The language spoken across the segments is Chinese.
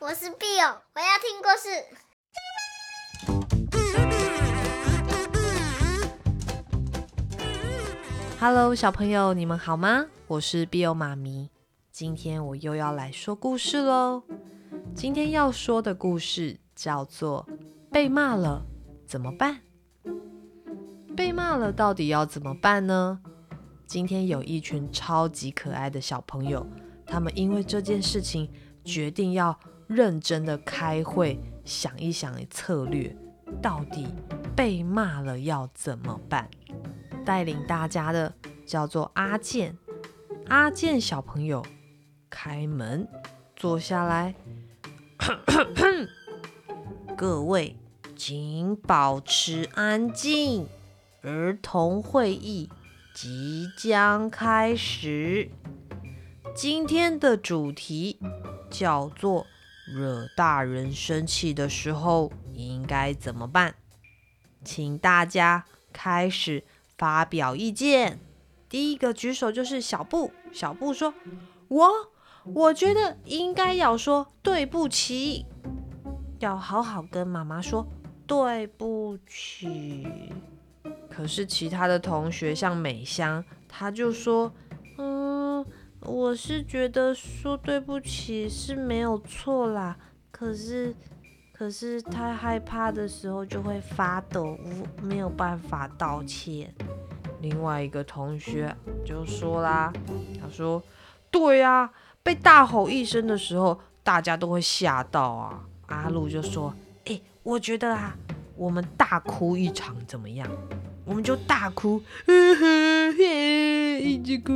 我是 Bill，我要听故事。Hello，小朋友，你们好吗？我是 Bill 妈咪，今天我又要来说故事喽。今天要说的故事叫做《被骂了怎么办》。被骂了到底要怎么办呢？今天有一群超级可爱的小朋友，他们因为这件事情决定要认真的开会，想一想策略，到底被骂了要怎么办？带领大家的叫做阿健，阿健小朋友，开门，坐下来，各位请保持安静。儿童会议即将开始。今天的主题叫做“惹大人生气的时候应该怎么办”。请大家开始发表意见。第一个举手就是小布。小布说：“我我觉得应该要说对不起，要好好跟妈妈说对不起。”可是其他的同学像美香，他就说：“，我是觉得说对不起是没有错啦。可是，可是太害怕的时候就会发抖，没有办法道歉。”另外一个同学就说啦：“他说，对呀，被大吼一声的时候，大家都会吓到啊。”阿路就说：“哎，我觉得啊，我们大哭一场怎么样？”我们就大哭，呵呵嘿，一直哭。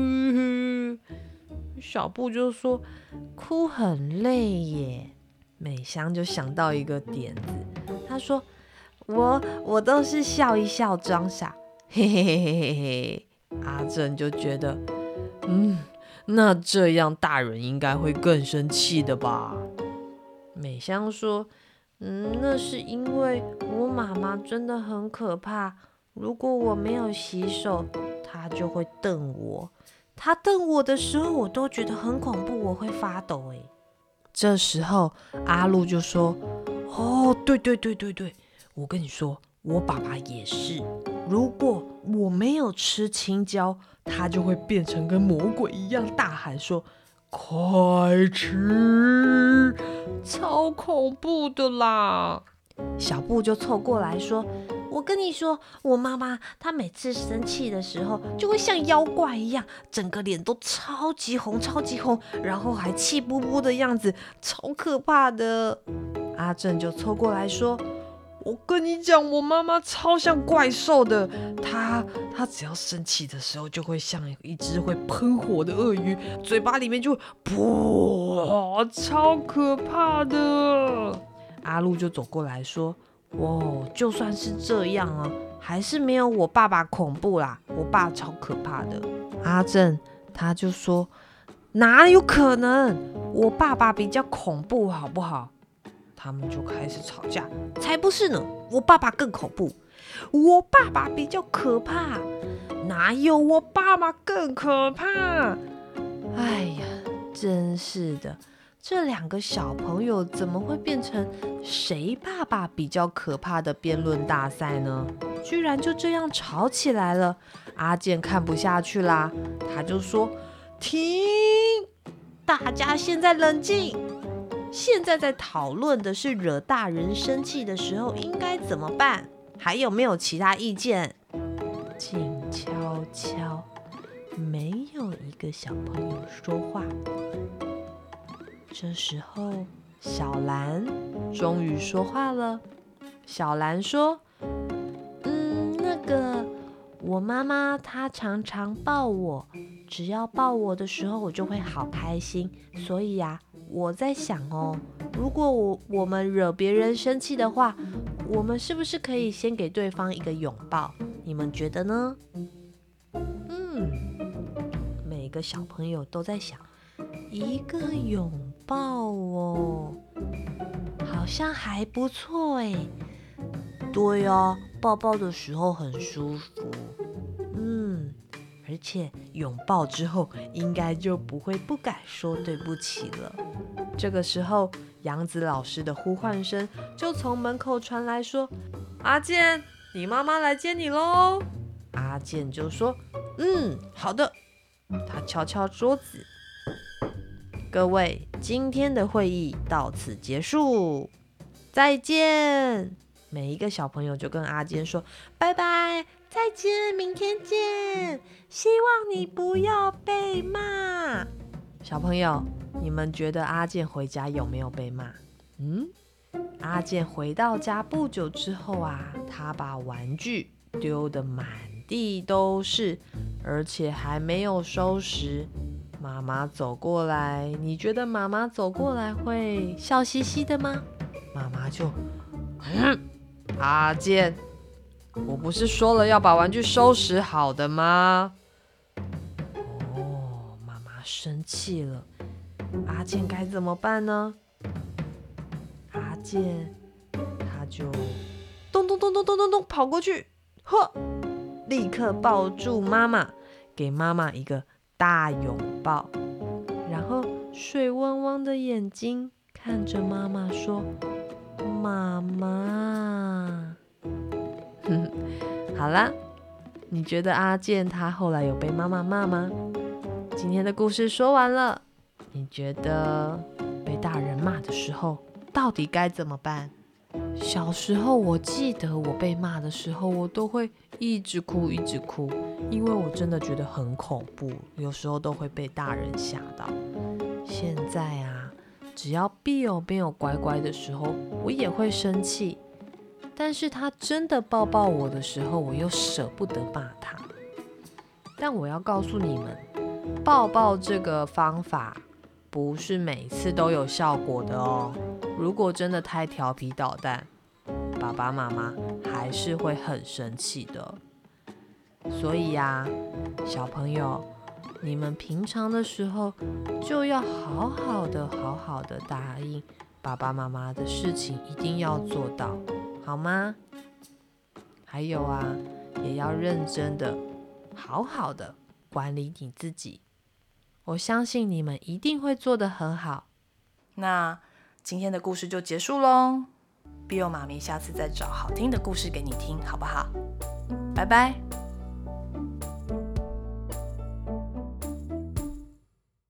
小布就说：“哭很累耶。”美香就想到一个点子，她说：“我我都是笑一笑装傻，嘿嘿嘿嘿嘿嘿。”阿正就觉得：“嗯，那这样大人应该会更生气的吧？”美香说：“嗯，那是因为我妈妈真的很可怕。”如果我没有洗手，她就会瞪我。他瞪我的时候，我都觉得很恐怖，我会发抖。哎，这时候阿路就说：“哦，对对对对对，我跟你说，我爸爸也是。如果我没有吃青椒，他就会变成跟魔鬼一样，大喊说：‘快吃！’超恐怖的啦！”小布就凑过来说。我跟你说，我妈妈她每次生气的时候，就会像妖怪一样，整个脸都超级红，超级红，然后还气呼呼的样子，超可怕的。阿正就凑过来说：“我跟你讲，我妈妈超像怪兽的，她她只要生气的时候，就会像一只会喷火的鳄鱼，嘴巴里面就噗，超可怕的。”阿路就走过来说。哦，就算是这样啊，还是没有我爸爸恐怖啦。我爸超可怕的。阿正他就说，哪有可能？我爸爸比较恐怖，好不好？他们就开始吵架。才不是呢，我爸爸更恐怖。我爸爸比较可怕，哪有我爸爸更可怕？哎呀，真是的。这两个小朋友怎么会变成谁爸爸比较可怕的辩论大赛呢？居然就这样吵起来了。阿健看不下去啦，他就说：“停！大家现在冷静。现在在讨论的是惹大人生气的时候应该怎么办？还有没有其他意见？”静悄悄，没有一个小朋友说话。这时候，小兰终于说话了。小兰说：“嗯，那个，我妈妈她常常抱我，只要抱我的时候，我就会好开心。所以呀，我在想哦，如果我我们惹别人生气的话，我们是不是可以先给对方一个拥抱？你们觉得呢？”嗯，每个小朋友都在想。一个拥抱哦，好像还不错哎。对啊，抱抱的时候很舒服。嗯，而且拥抱之后应该就不会不敢说对不起了。这个时候，杨子老师的呼唤声就从门口传来，说：“阿健，你妈妈来接你喽。”阿健就说：“嗯，好的。”他敲敲桌子。各位，今天的会议到此结束，再见。每一个小朋友就跟阿健说：“拜拜，再见，明天见。希望你不要被骂。”小朋友，你们觉得阿健回家有没有被骂？嗯，阿健回到家不久之后啊，他把玩具丢得满地都是，而且还没有收拾。妈妈走过来，你觉得妈妈走过来会笑嘻嘻的吗？妈妈就，嗯，阿健，我不是说了要把玩具收拾好的吗？哦，妈妈生气了，阿健该怎么办呢？阿健，他就咚咚咚咚咚咚咚跑过去，呵，立刻抱住妈妈，给妈妈一个。大拥抱，然后水汪汪的眼睛看着妈妈说：“妈妈。”好啦，你觉得阿健他后来有被妈妈骂吗？今天的故事说完了，你觉得被大人骂的时候到底该怎么办？小时候我记得我被骂的时候，我都会一直哭，一直哭。因为我真的觉得很恐怖，有时候都会被大人吓到。现在啊，只要 Bill 没有乖乖的时候，我也会生气。但是他真的抱抱我的时候，我又舍不得骂他。但我要告诉你们，抱抱这个方法不是每次都有效果的哦。如果真的太调皮捣蛋，爸爸妈妈还是会很生气的。所以呀，小朋友，你们平常的时候就要好好的、好好的答应爸爸妈妈的事情，一定要做到，好吗？还有啊，也要认真的、好好的管理你自己。我相信你们一定会做得很好。那今天的故事就结束喽，Bill 妈咪下次再找好听的故事给你听，好不好？拜拜。